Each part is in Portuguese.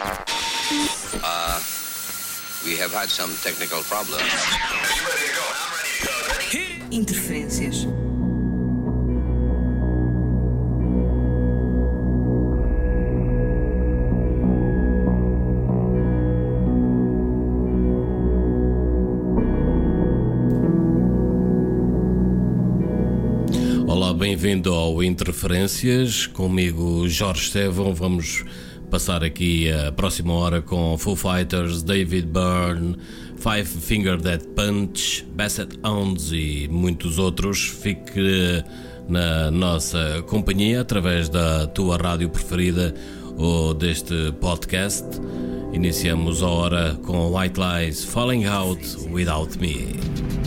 Uh, we have had some technical problems. Interferências. Olá, bem-vindo ao Interferências. Comigo Jorge Estevão, vamos passar aqui a próxima hora com Foo Fighters, David Byrne, Five Finger Dead Punch, Bassett Hounds e muitos outros. Fique na nossa companhia através da tua rádio preferida ou deste podcast. Iniciamos a hora com White Lies Falling Out Without Me.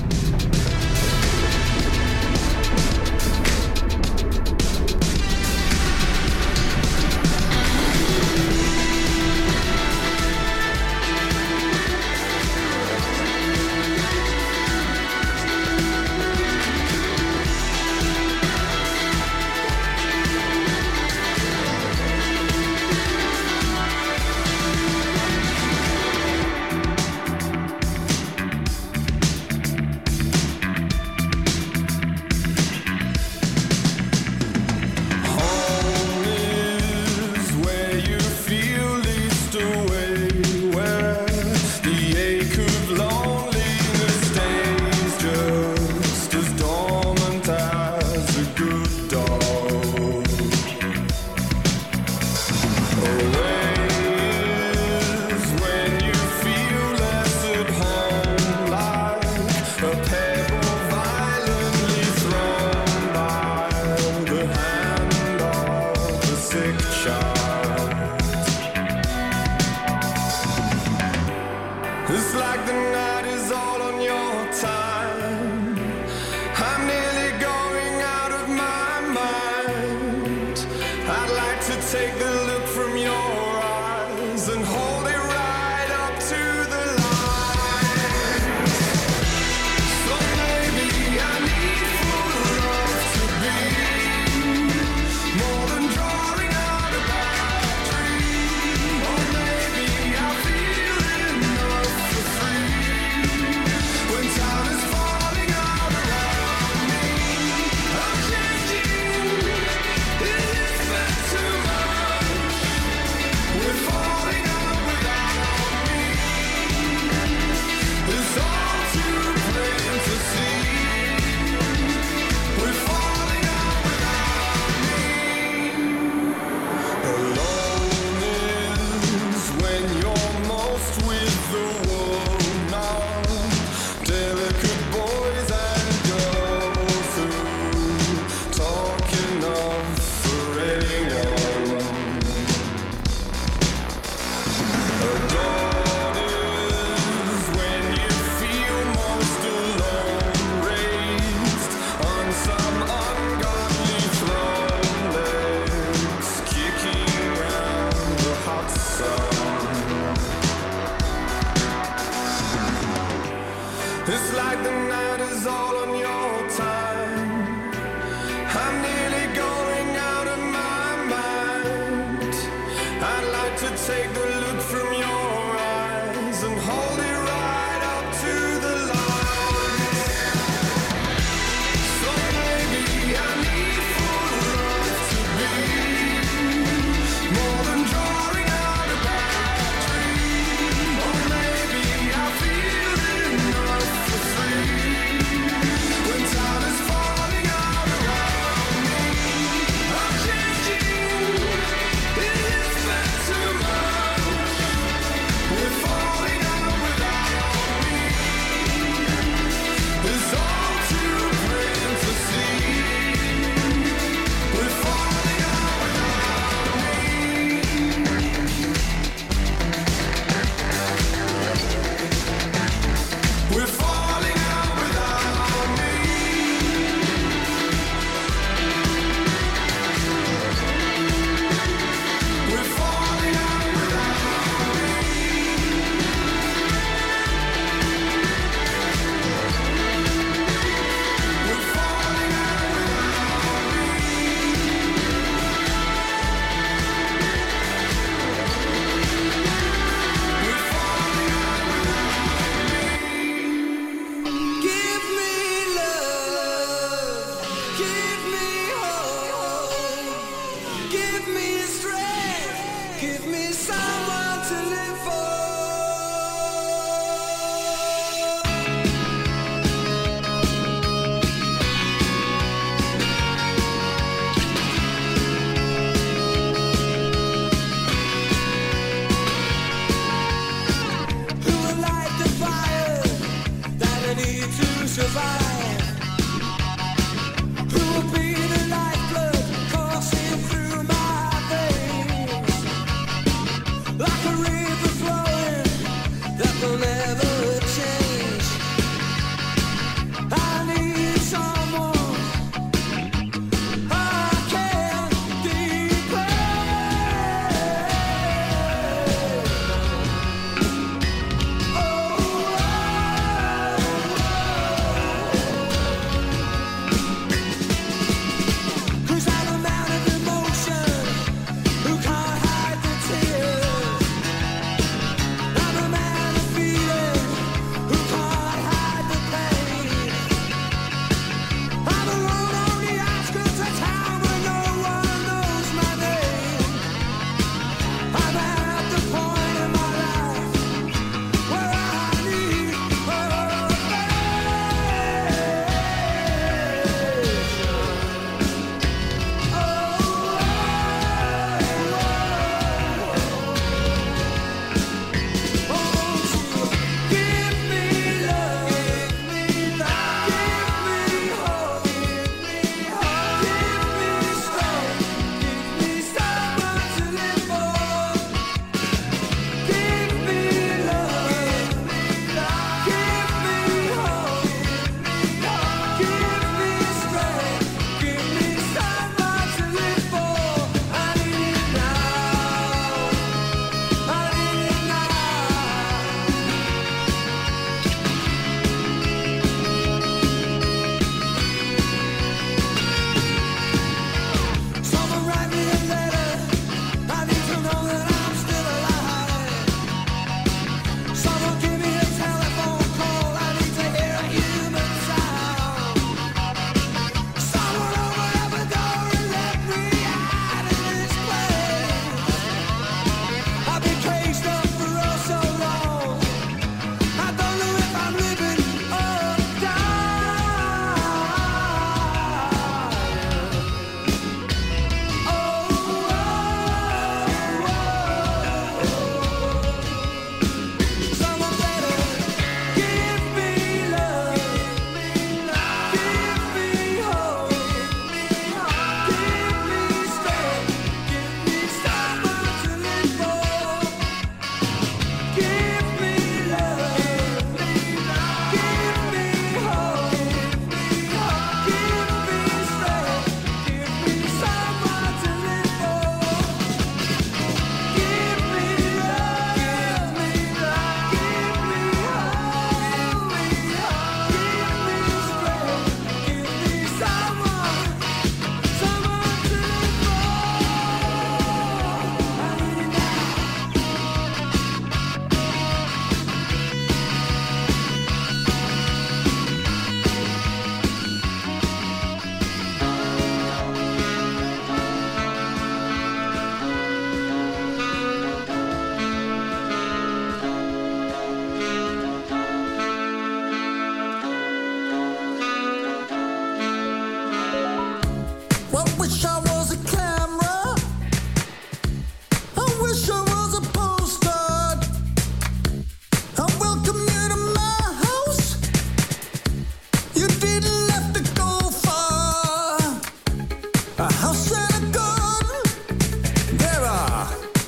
and hold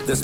This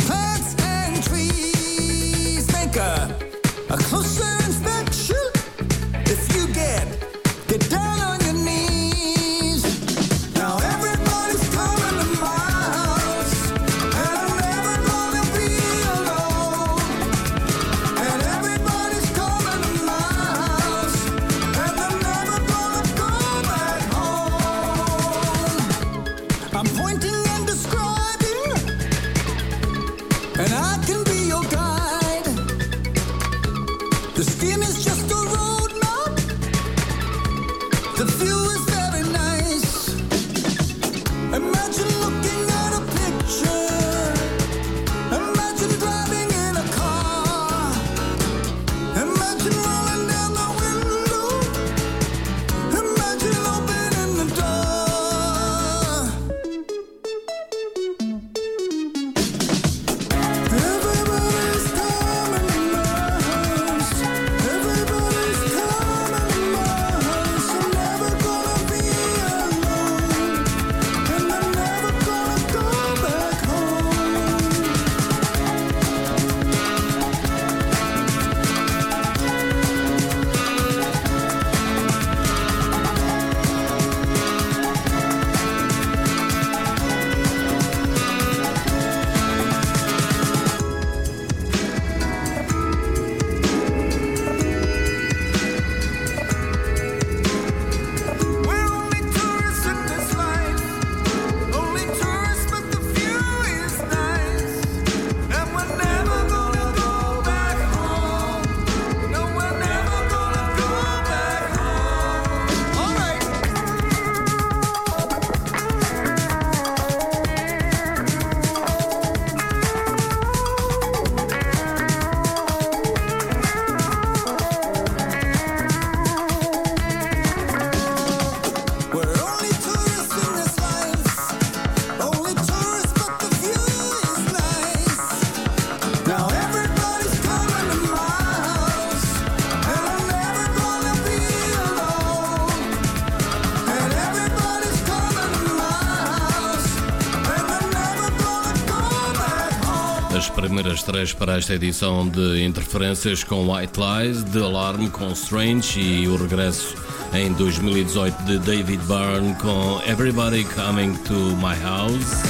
para esta edição de interferências com White Lies, The Alarm com Strange e o regresso em 2018 de David Byrne com Everybody Coming to My House.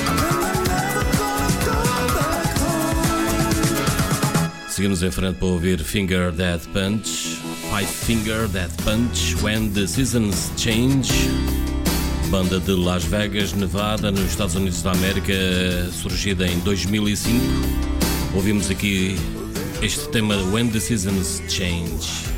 Seguimos em frente para ouvir Finger That Punch, Five Finger That Punch, When the Seasons Change. Banda de Las Vegas, Nevada, nos Estados Unidos da América, surgida em 2005. Ouvimos aqui este tema When the Seasons Change.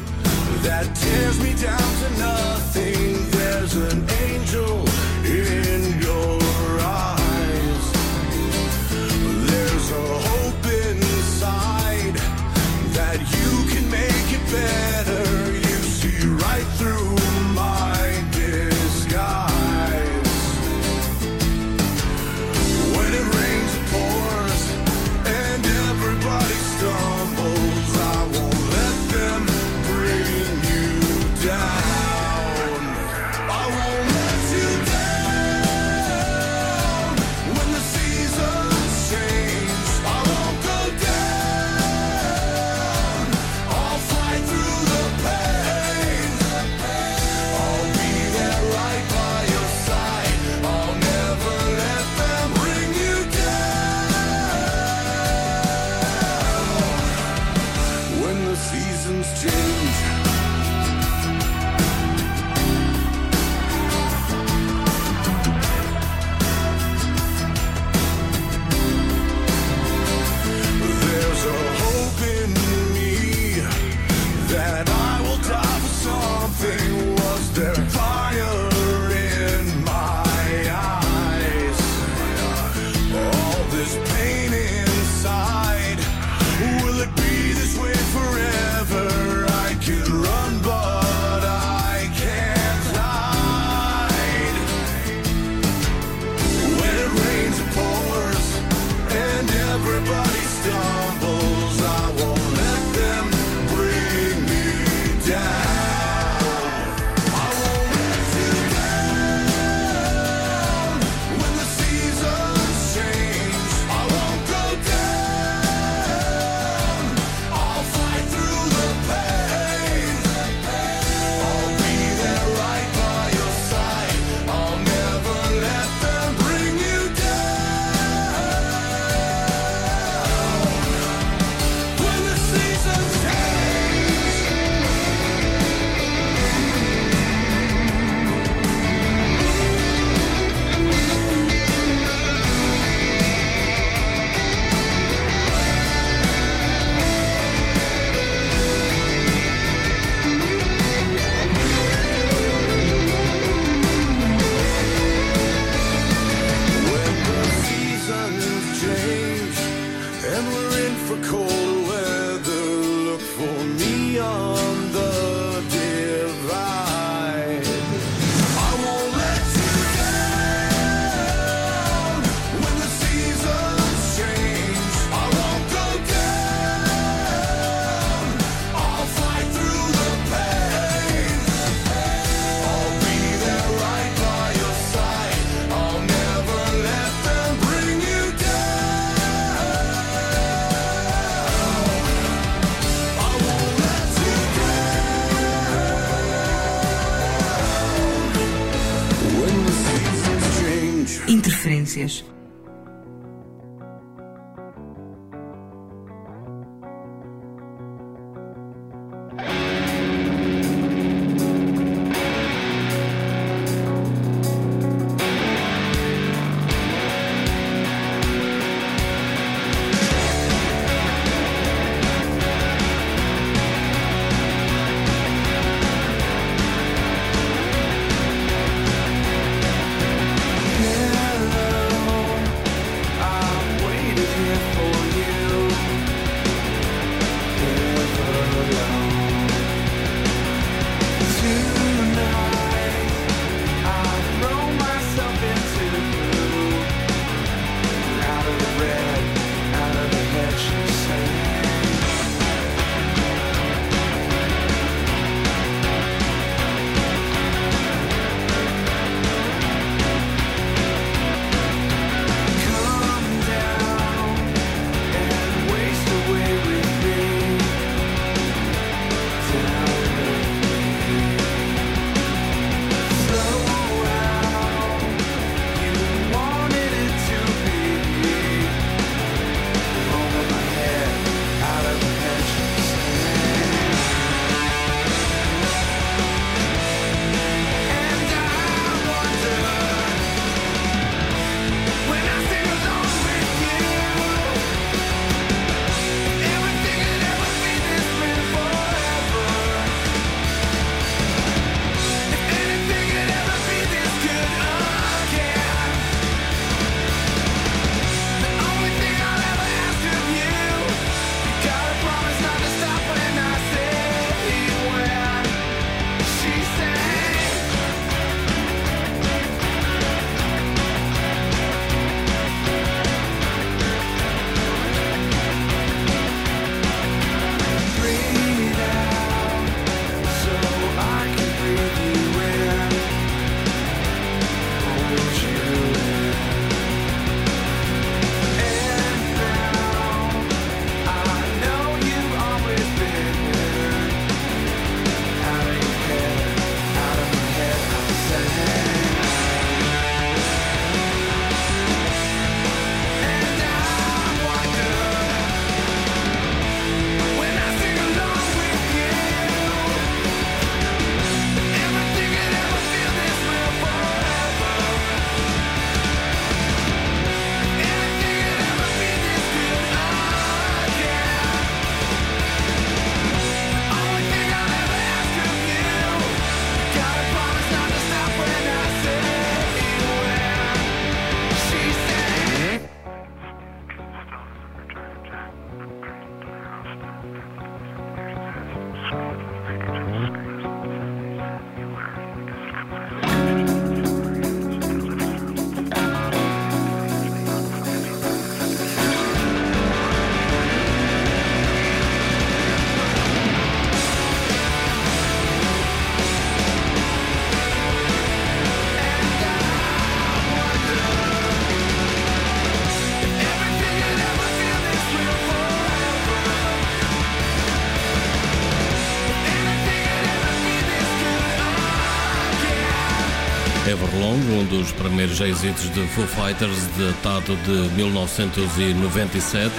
Primeiros êxitos de Foo Fighters, datado de 1997.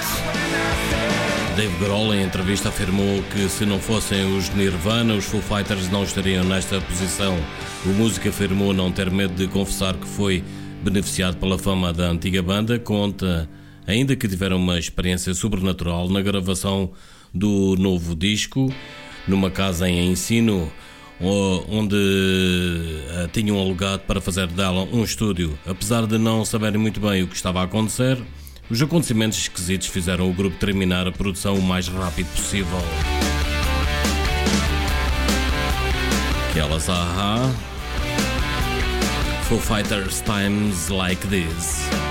Dave Grohl, em entrevista, afirmou que se não fossem os Nirvana, os Foo Fighters não estariam nesta posição. O músico afirmou não ter medo de confessar que foi beneficiado pela fama da antiga banda. Conta ainda que tiveram uma experiência sobrenatural na gravação do novo disco, numa casa em ensino onde uh, tinham alugado para fazer dela um estúdio. Apesar de não saberem muito bem o que estava a acontecer, os acontecimentos esquisitos fizeram o grupo terminar a produção o mais rápido possível. Aquelas aha. Foo Fighters Times Like This.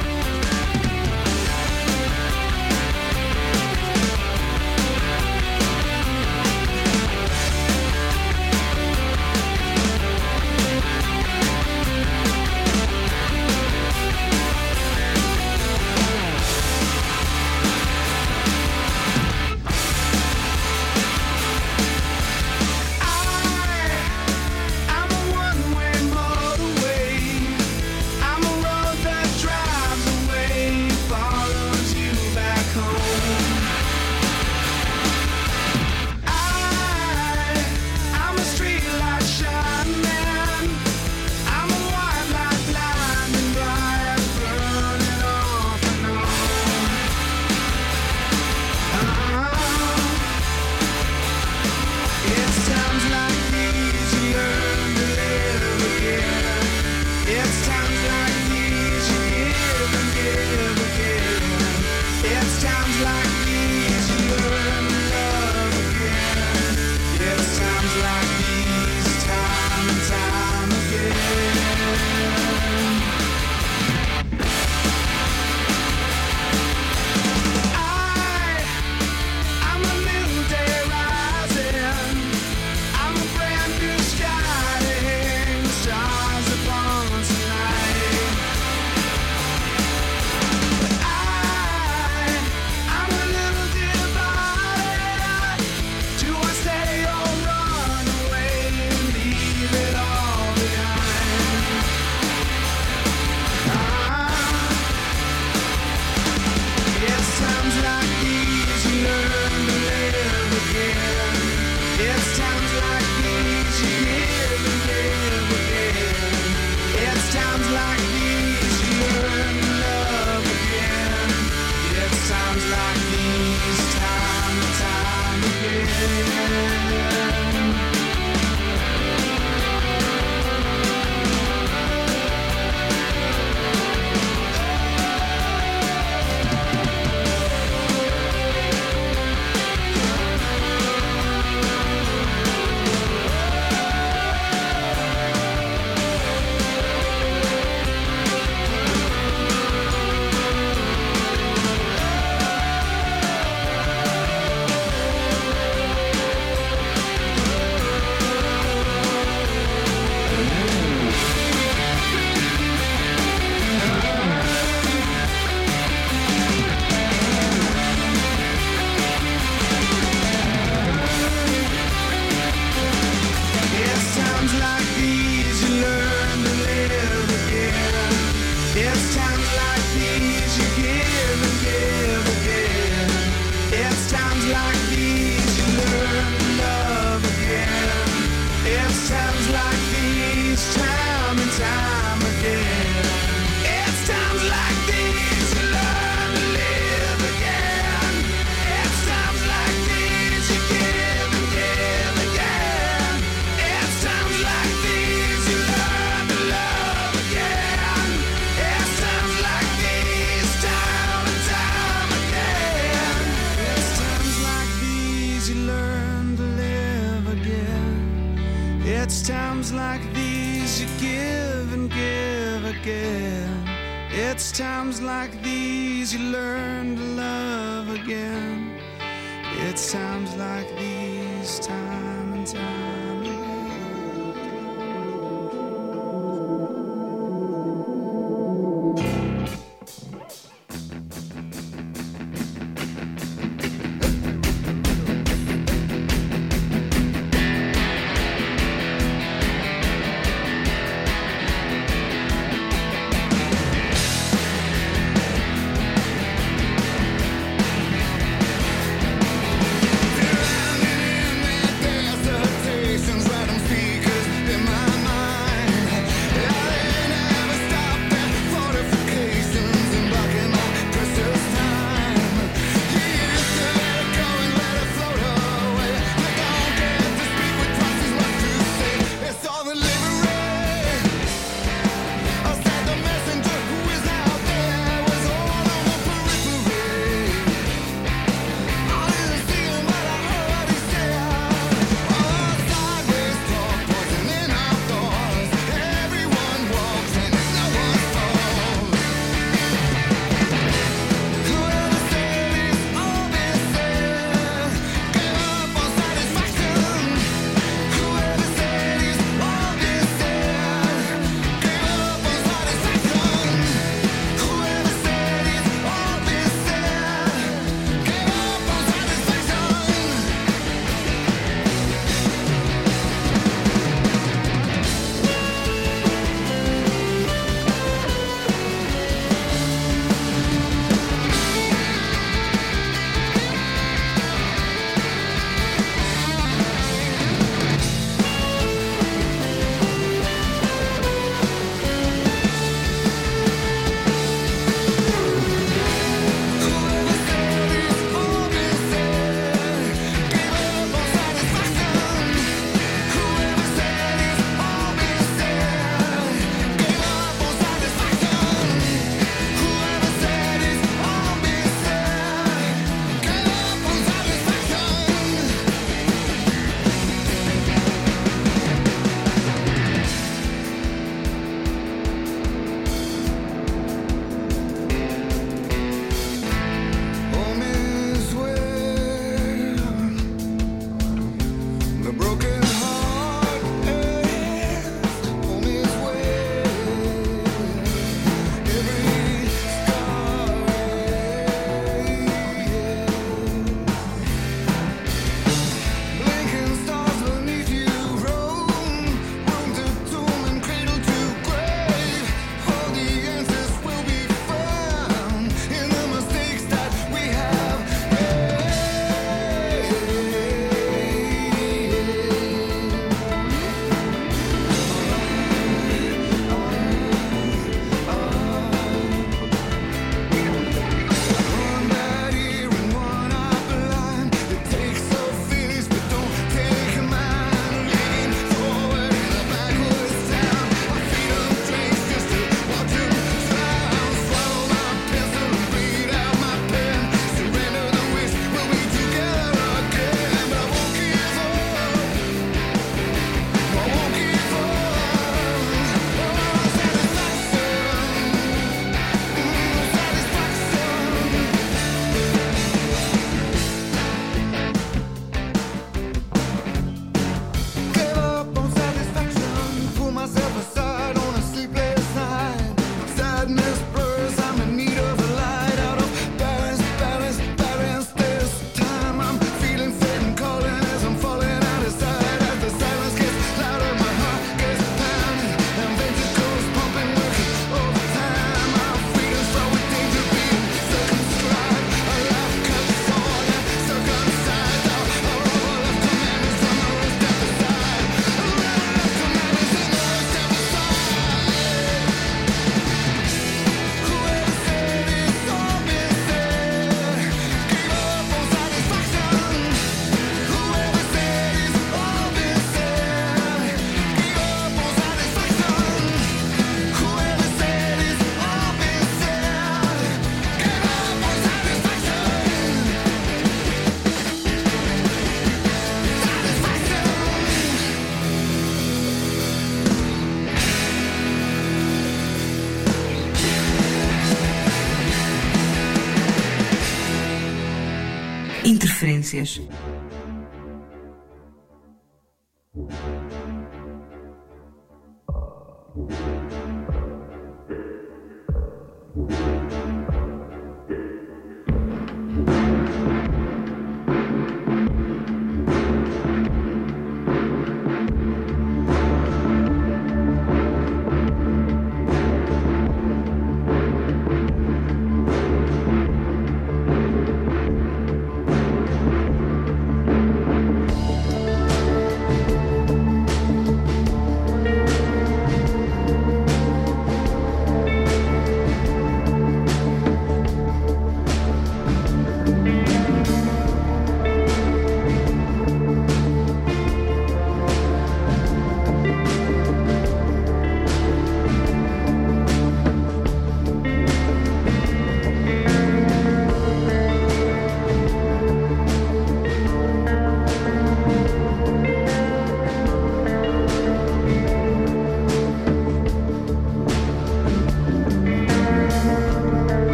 beigusies.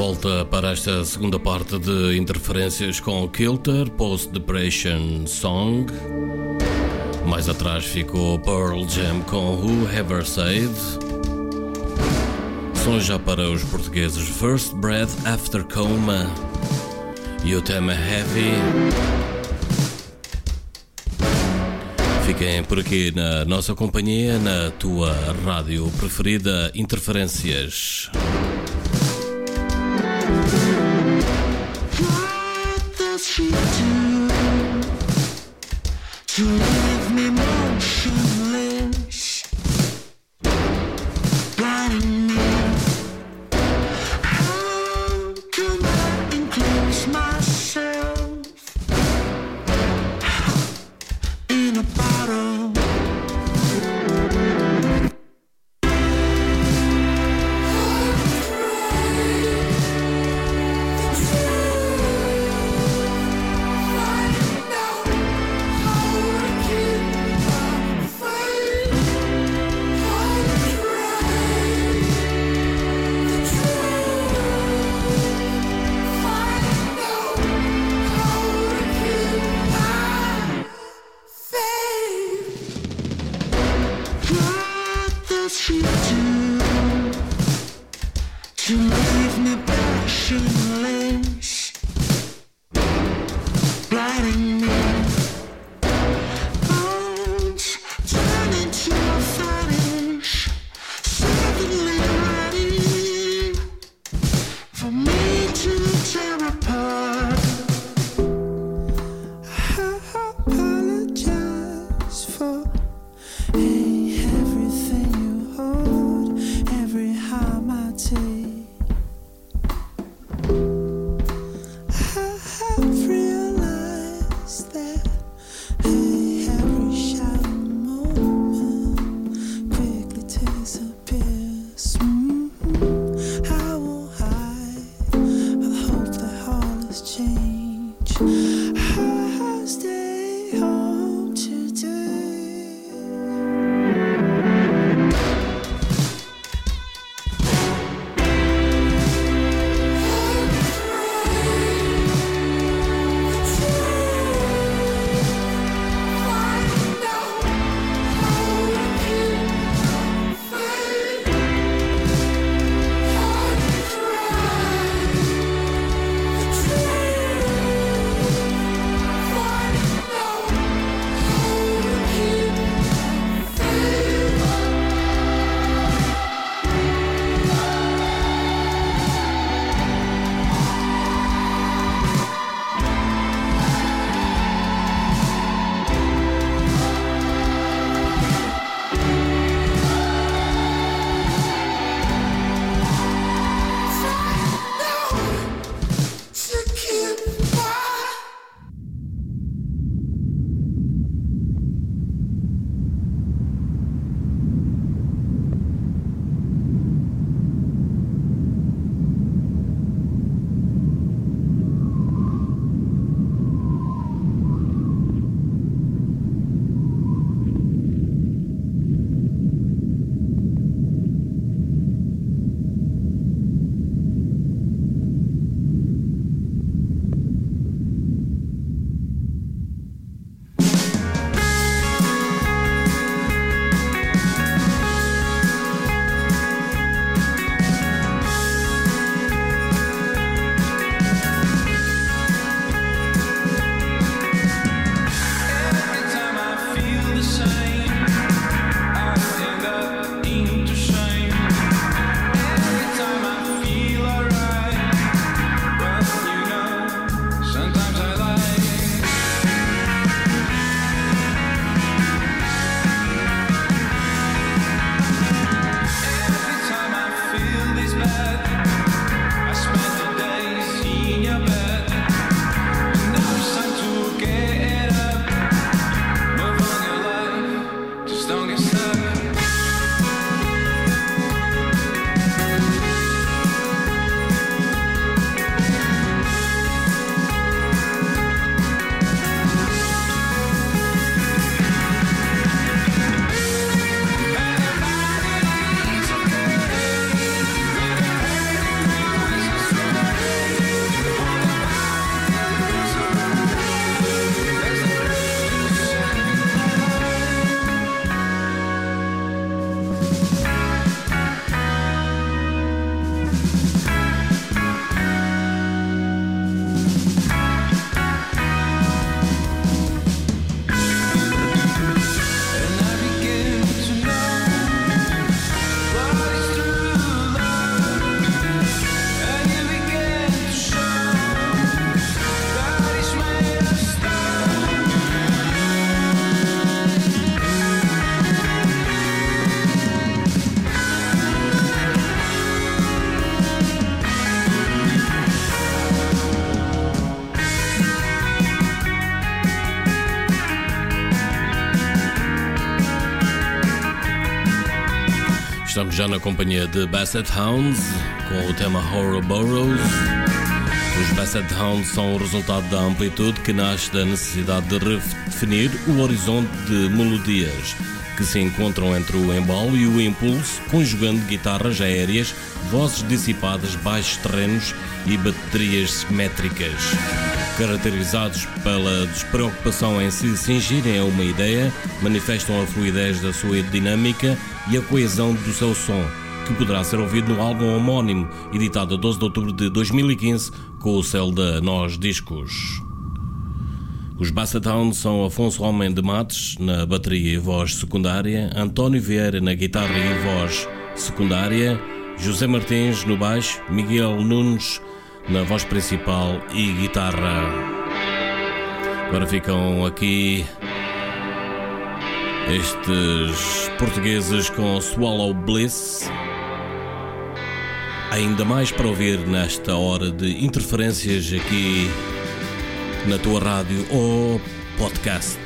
Volta para esta segunda parte de interferências com Kilter, Post Depression Song. Mais atrás ficou Pearl Jam com Who Ever Said. Som já para os portugueses First Breath After Coma e o tema Heavy. Fiquem por aqui na nossa companhia, na tua rádio preferida Interferências. Thank you. Estamos já na companhia de Basset Hounds com o tema Horror Burrows. Os Basset Hounds são o resultado da amplitude que nasce da necessidade de redefinir o horizonte de melodias que se encontram entre o embalo e o impulso, conjugando guitarras aéreas, vozes dissipadas, baixos terrenos e baterias métricas. Caracterizados pela despreocupação em se cingirem a uma ideia, manifestam a fluidez da sua dinâmica e a coesão do seu som, que poderá ser ouvido no álbum homónimo, editado a 12 de outubro de 2015 com o selo da Nós Discos. Os Bassatown são Afonso Homem de Matos na bateria e voz secundária, António Vieira na guitarra e voz secundária, José Martins no baixo, Miguel Nunes na voz principal e guitarra. Agora ficam aqui estes portugueses com Swallow Bliss. Ainda mais para ouvir nesta hora de interferências aqui na tua rádio ou podcast.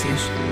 Interferências.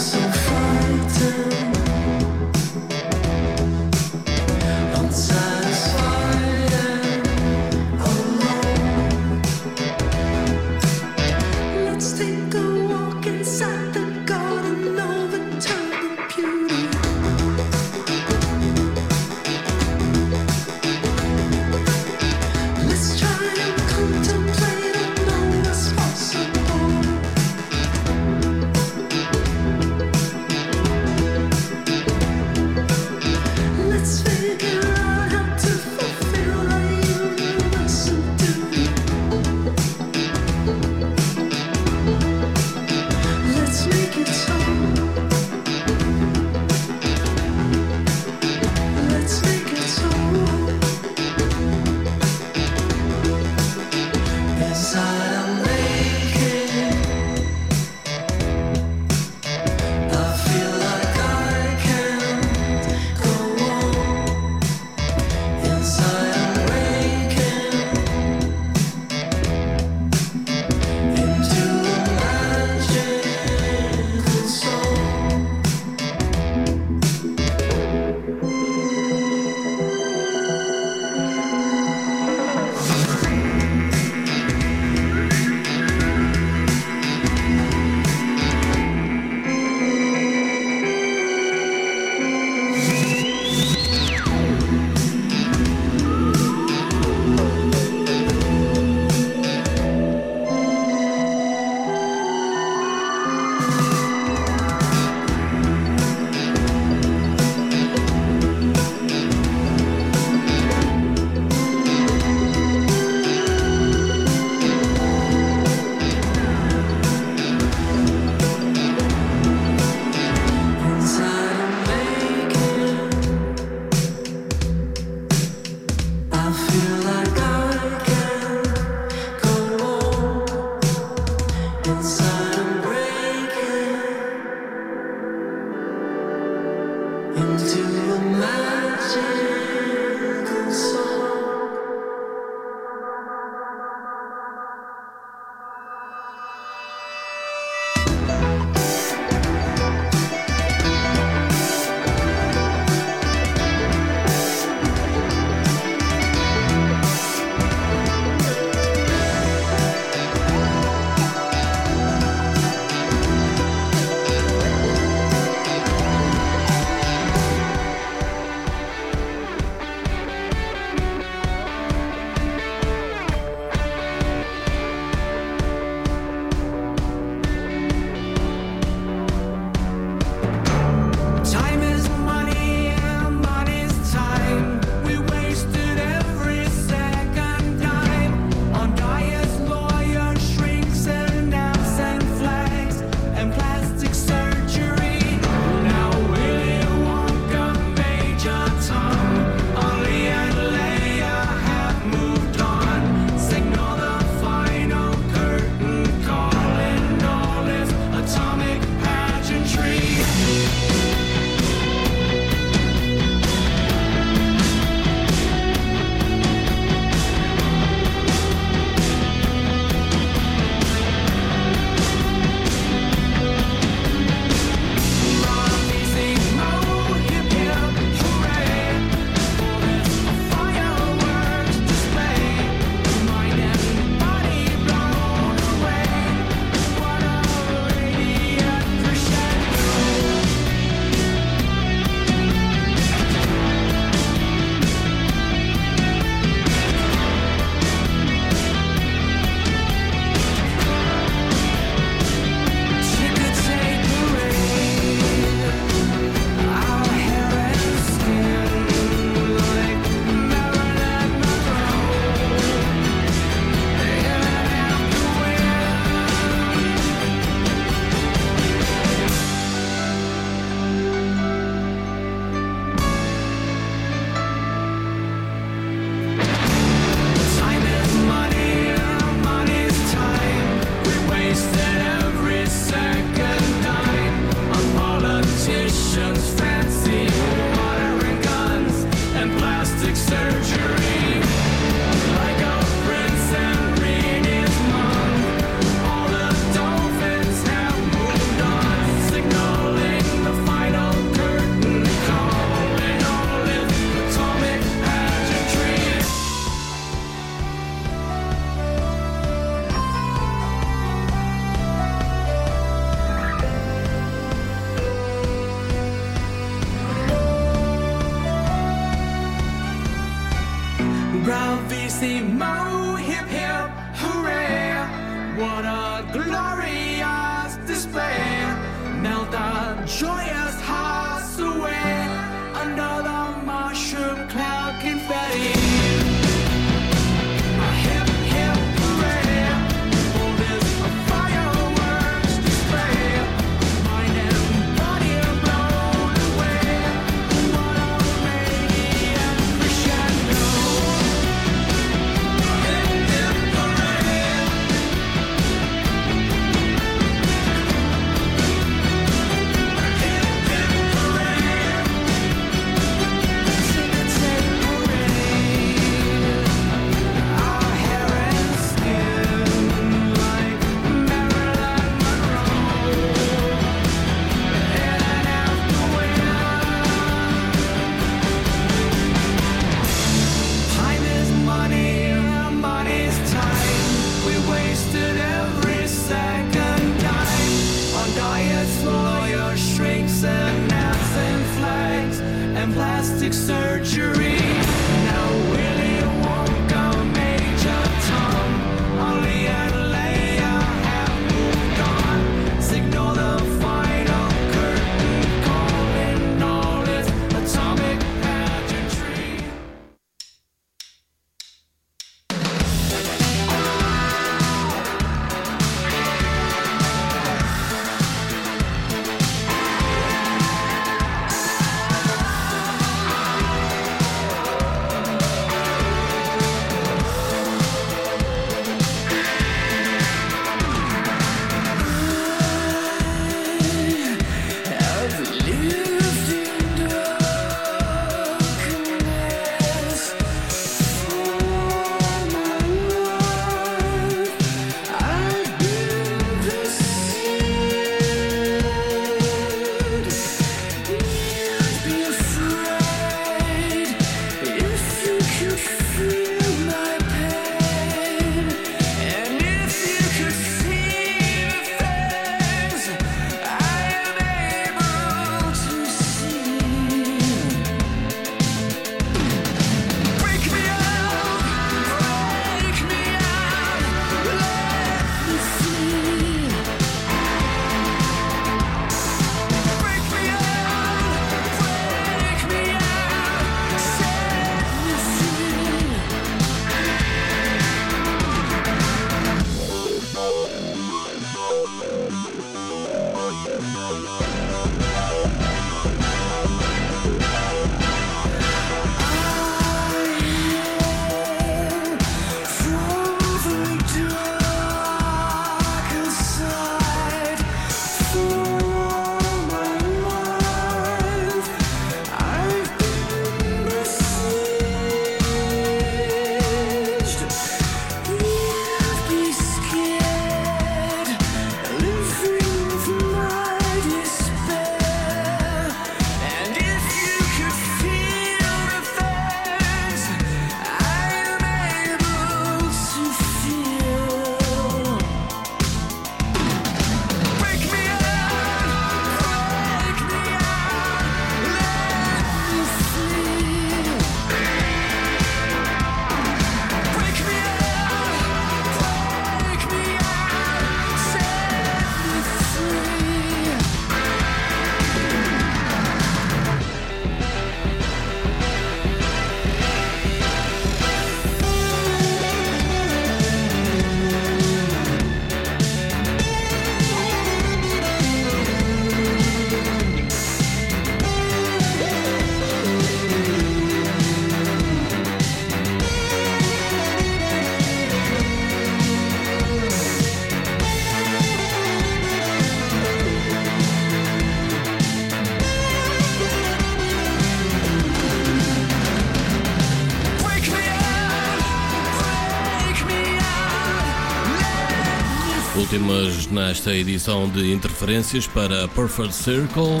temas nesta edição de interferências para Perfect Circle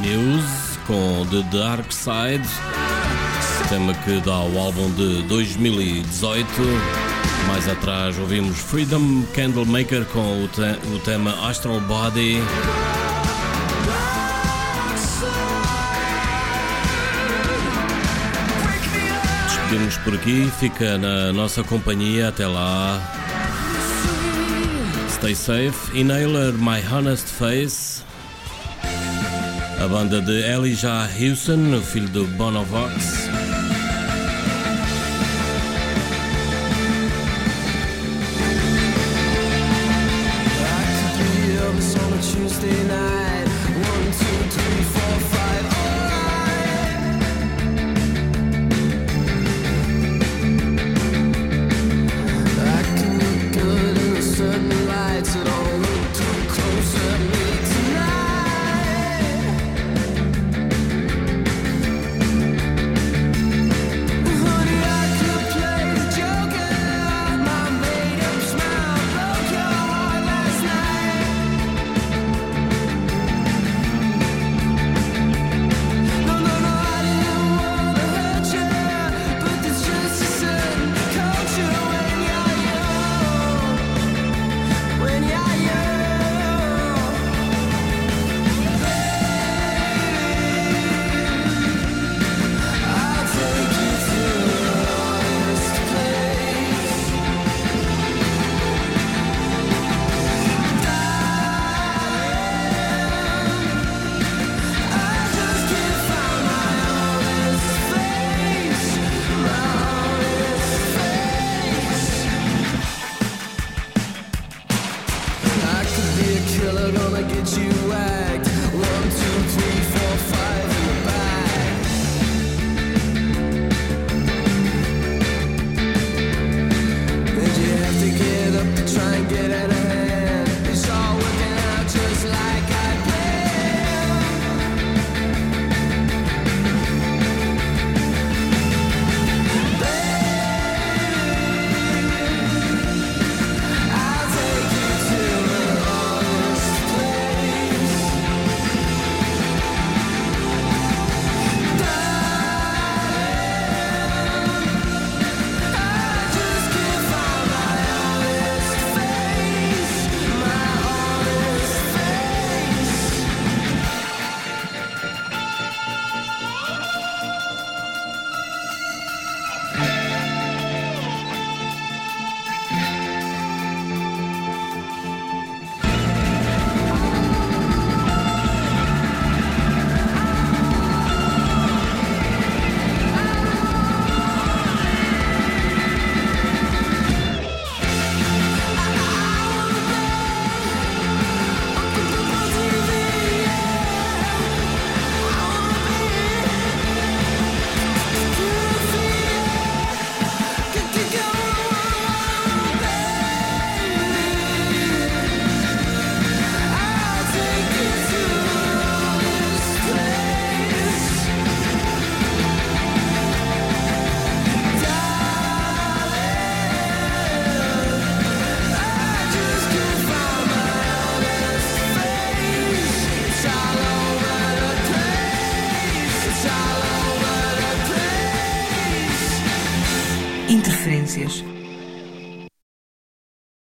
News com The Dark Side, tema que dá o álbum de 2018. Mais atrás ouvimos Freedom Candlemaker com o, te o tema Astral Body. Despedimos por aqui, fica na nossa companhia até lá. Stay Safe, Inhaler My Honest Face, a banda de Elijah Houston, o filho do Bono Vox.